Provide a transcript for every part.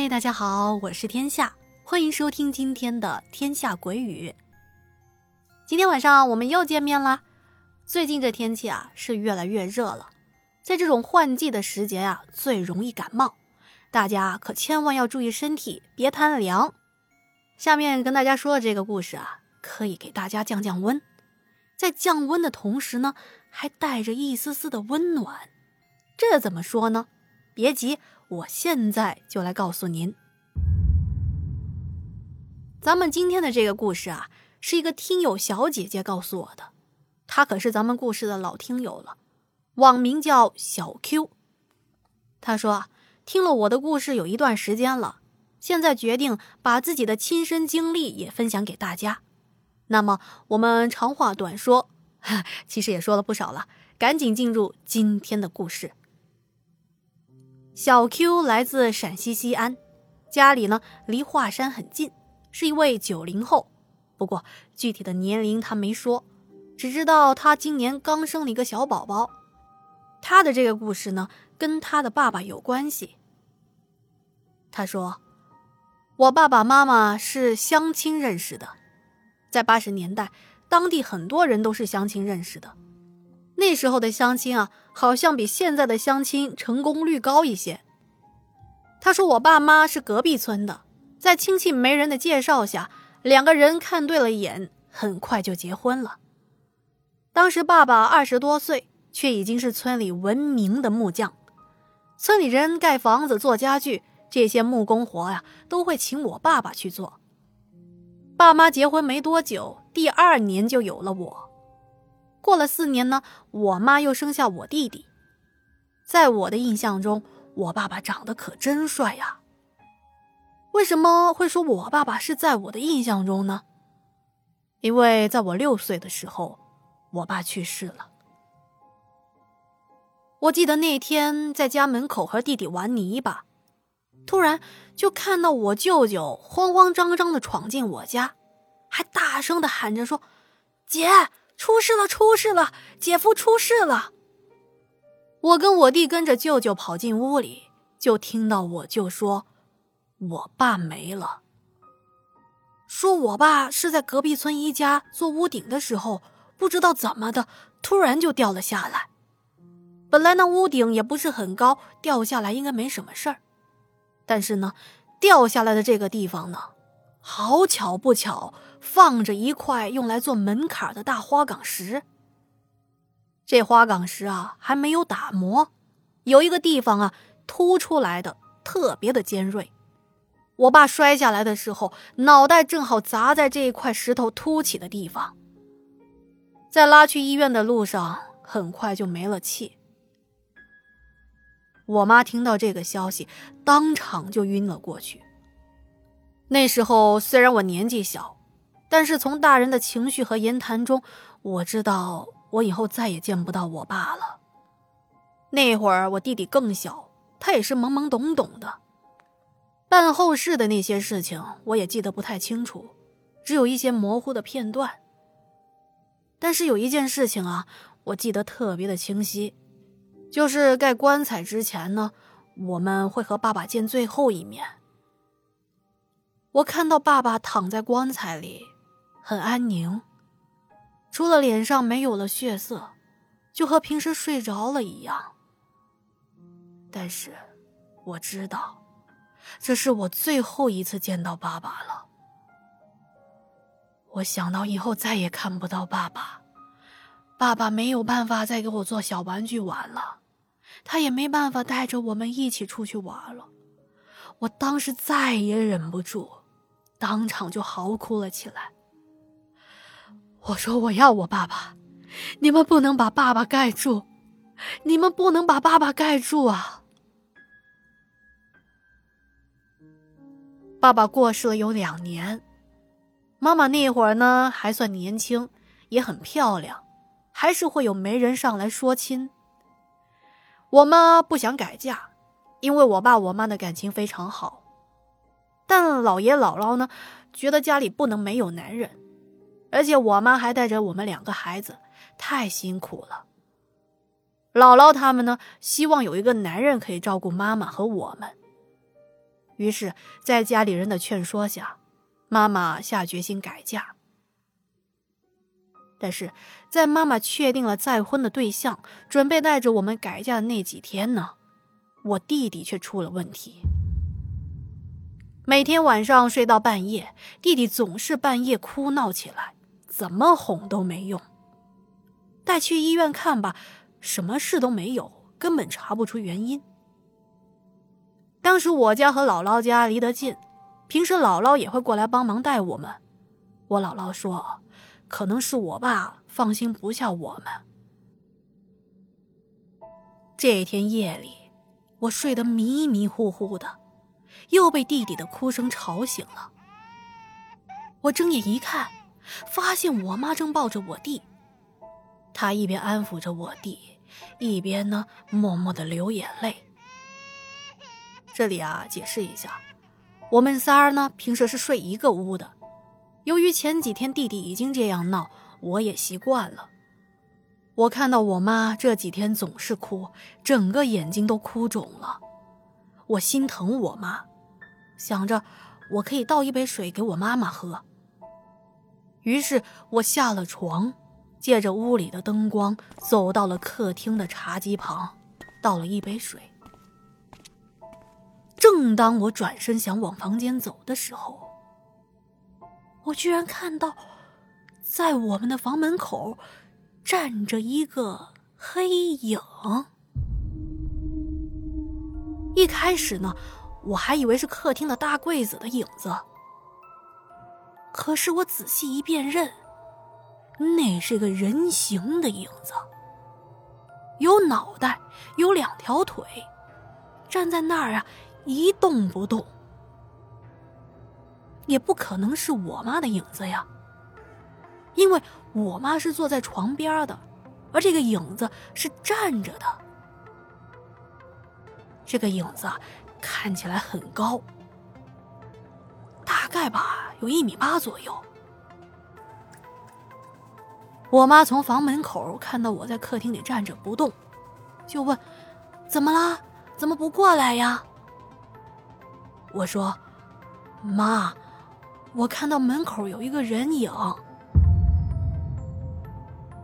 嗨，大家好，我是天下，欢迎收听今天的《天下鬼语》。今天晚上我们又见面了。最近这天气啊是越来越热了，在这种换季的时节啊，最容易感冒，大家可千万要注意身体，别贪凉。下面跟大家说的这个故事啊，可以给大家降降温，在降温的同时呢，还带着一丝丝的温暖。这怎么说呢？别急。我现在就来告诉您，咱们今天的这个故事啊，是一个听友小姐姐告诉我的，她可是咱们故事的老听友了，网名叫小 Q。她说啊听了我的故事有一段时间了，现在决定把自己的亲身经历也分享给大家。那么我们长话短说，其实也说了不少了，赶紧进入今天的故事。小 Q 来自陕西西安，家里呢离华山很近，是一位九零后。不过具体的年龄他没说，只知道他今年刚生了一个小宝宝。他的这个故事呢，跟他的爸爸有关系。他说：“我爸爸妈妈是相亲认识的，在八十年代，当地很多人都是相亲认识的。”那时候的相亲啊，好像比现在的相亲成功率高一些。他说：“我爸妈是隔壁村的，在亲戚媒人的介绍下，两个人看对了眼，很快就结婚了。当时爸爸二十多岁，却已经是村里闻名的木匠。村里人盖房子、做家具这些木工活呀，都会请我爸爸去做。爸妈结婚没多久，第二年就有了我。”过了四年呢，我妈又生下我弟弟。在我的印象中，我爸爸长得可真帅呀。为什么会说我爸爸是在我的印象中呢？因为在我六岁的时候，我爸去世了。我记得那天在家门口和弟弟玩泥巴，突然就看到我舅舅慌慌张张的闯进我家，还大声的喊着说：“姐。”出事了！出事了！姐夫出事了！我跟我弟跟着舅舅跑进屋里，就听到我舅说：“我爸没了。”说我爸是在隔壁村一家做屋顶的时候，不知道怎么的，突然就掉了下来。本来那屋顶也不是很高，掉下来应该没什么事儿。但是呢，掉下来的这个地方呢，好巧不巧。放着一块用来做门槛的大花岗石。这花岗石啊还没有打磨，有一个地方啊凸出来的特别的尖锐。我爸摔下来的时候，脑袋正好砸在这一块石头凸起的地方。在拉去医院的路上，很快就没了气。我妈听到这个消息，当场就晕了过去。那时候虽然我年纪小。但是从大人的情绪和言谈中，我知道我以后再也见不到我爸了。那会儿我弟弟更小，他也是懵懵懂懂的。办后事的那些事情，我也记得不太清楚，只有一些模糊的片段。但是有一件事情啊，我记得特别的清晰，就是盖棺材之前呢，我们会和爸爸见最后一面。我看到爸爸躺在棺材里。很安宁，除了脸上没有了血色，就和平时睡着了一样。但是，我知道，这是我最后一次见到爸爸了。我想到以后再也看不到爸爸，爸爸没有办法再给我做小玩具玩了，他也没办法带着我们一起出去玩了。我当时再也忍不住，当场就嚎哭了起来。我说我要我爸爸，你们不能把爸爸盖住，你们不能把爸爸盖住啊！爸爸过世了有两年，妈妈那会儿呢还算年轻，也很漂亮，还是会有媒人上来说亲。我妈不想改嫁，因为我爸我妈的感情非常好，但姥爷姥姥呢觉得家里不能没有男人。而且我妈还带着我们两个孩子，太辛苦了。姥姥他们呢，希望有一个男人可以照顾妈妈和我们。于是，在家里人的劝说下，妈妈下决心改嫁。但是在妈妈确定了再婚的对象，准备带着我们改嫁的那几天呢，我弟弟却出了问题。每天晚上睡到半夜，弟弟总是半夜哭闹起来，怎么哄都没用。带去医院看吧，什么事都没有，根本查不出原因。当时我家和姥姥家离得近，平时姥姥也会过来帮忙带我们。我姥姥说。可能是我爸放心不下我们。这天夜里，我睡得迷迷糊糊的，又被弟弟的哭声吵醒了。我睁眼一看，发现我妈正抱着我弟，她一边安抚着我弟，一边呢默默的流眼泪。这里啊，解释一下，我们仨儿呢平时是睡一个屋的。由于前几天弟弟已经这样闹，我也习惯了。我看到我妈这几天总是哭，整个眼睛都哭肿了。我心疼我妈，想着我可以倒一杯水给我妈妈喝。于是我下了床，借着屋里的灯光，走到了客厅的茶几旁，倒了一杯水。正当我转身想往房间走的时候，我居然看到，在我们的房门口站着一个黑影。一开始呢，我还以为是客厅的大柜子的影子，可是我仔细一辨认，那是个人形的影子，有脑袋，有两条腿，站在那儿啊，一动不动。也不可能是我妈的影子呀，因为我妈是坐在床边的，而这个影子是站着的。这个影子看起来很高，大概吧有一米八左右。我妈从房门口看到我在客厅里站着不动，就问：“怎么啦？怎么不过来呀？”我说：“妈。”我看到门口有一个人影，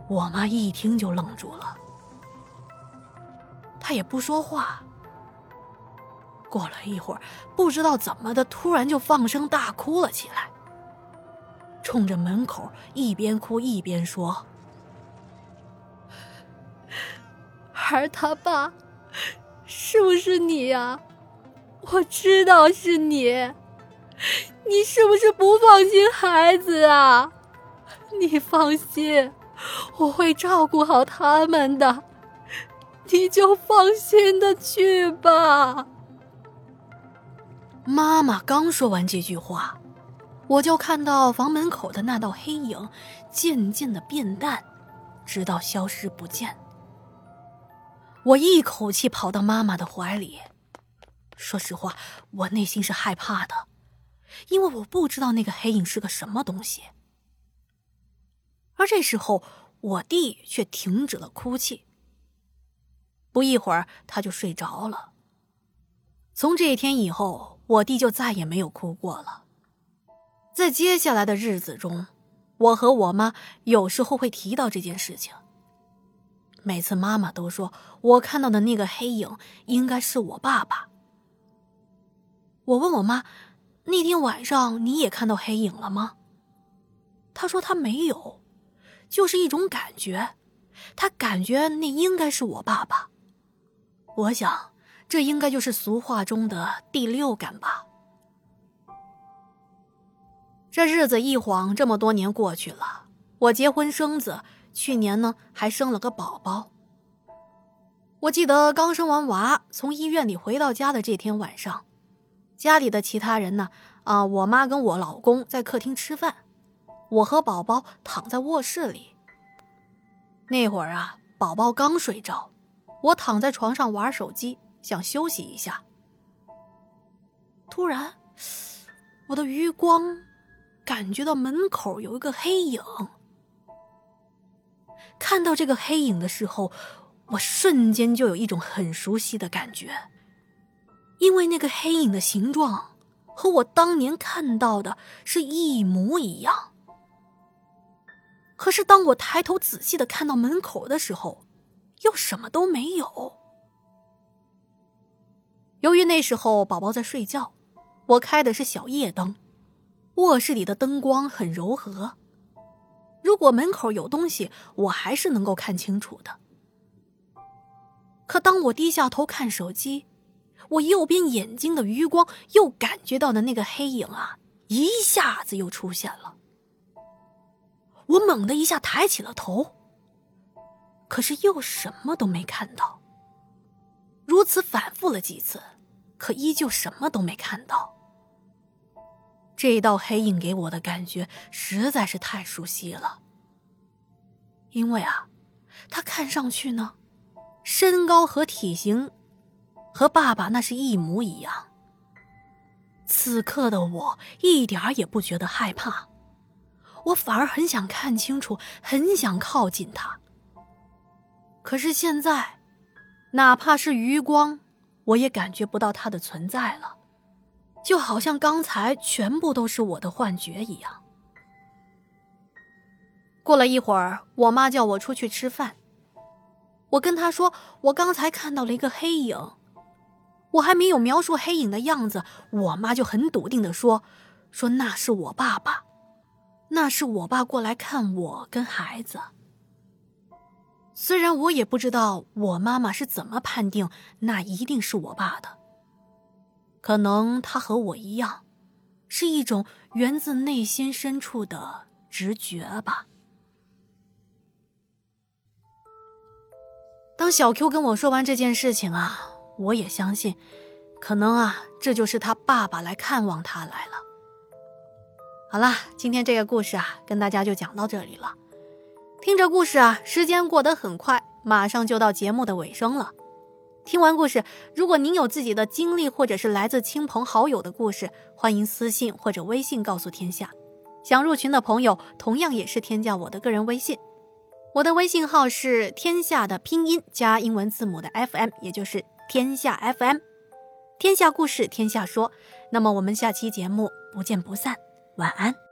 我妈一听就愣住了，她也不说话。过了一会儿，不知道怎么的，突然就放声大哭了起来，冲着门口一边哭一边说：“儿他爸，是不是你呀？我知道是你。”你是不是不放心孩子啊？你放心，我会照顾好他们的，你就放心的去吧。妈妈刚说完这句话，我就看到房门口的那道黑影渐渐的变淡，直到消失不见。我一口气跑到妈妈的怀里，说实话，我内心是害怕的。因为我不知道那个黑影是个什么东西，而这时候我弟却停止了哭泣。不一会儿，他就睡着了。从这一天以后，我弟就再也没有哭过了。在接下来的日子中，我和我妈有时候会提到这件事情。每次妈妈都说我看到的那个黑影应该是我爸爸。我问我妈。那天晚上你也看到黑影了吗？她说她没有，就是一种感觉，她感觉那应该是我爸爸。我想，这应该就是俗话中的第六感吧。这日子一晃这么多年过去了，我结婚生子，去年呢还生了个宝宝。我记得刚生完娃，从医院里回到家的这天晚上。家里的其他人呢？啊，我妈跟我老公在客厅吃饭，我和宝宝躺在卧室里。那会儿啊，宝宝刚睡着，我躺在床上玩手机，想休息一下。突然，我的余光感觉到门口有一个黑影。看到这个黑影的时候，我瞬间就有一种很熟悉的感觉。因为那个黑影的形状和我当年看到的是一模一样。可是当我抬头仔细的看到门口的时候，又什么都没有。由于那时候宝宝在睡觉，我开的是小夜灯，卧室里的灯光很柔和。如果门口有东西，我还是能够看清楚的。可当我低下头看手机，我右边眼睛的余光又感觉到的那个黑影啊，一下子又出现了。我猛地一下抬起了头，可是又什么都没看到。此反复了几次，可依旧什么都没看到。这道黑影给我的感觉实在是太熟悉了，因为啊，他看上去呢，身高和体型和爸爸那是一模一样。此刻的我一点也不觉得害怕。我反而很想看清楚，很想靠近他。可是现在，哪怕是余光，我也感觉不到他的存在了，就好像刚才全部都是我的幻觉一样。过了一会儿，我妈叫我出去吃饭，我跟她说，我刚才看到了一个黑影。我还没有描述黑影的样子，我妈就很笃定的说：“说那是我爸爸。”那是我爸过来看我跟孩子。虽然我也不知道我妈妈是怎么判定那一定是我爸的，可能他和我一样，是一种源自内心深处的直觉吧。当小 Q 跟我说完这件事情啊，我也相信，可能啊，这就是他爸爸来看望他来了。好了，今天这个故事啊，跟大家就讲到这里了。听着故事啊，时间过得很快，马上就到节目的尾声了。听完故事，如果您有自己的经历，或者是来自亲朋好友的故事，欢迎私信或者微信告诉天下。想入群的朋友，同样也是添加我的个人微信，我的微信号是天下的拼音加英文字母的 FM，也就是天下 FM。天下故事，天下说。那么我们下期节目不见不散。晚安。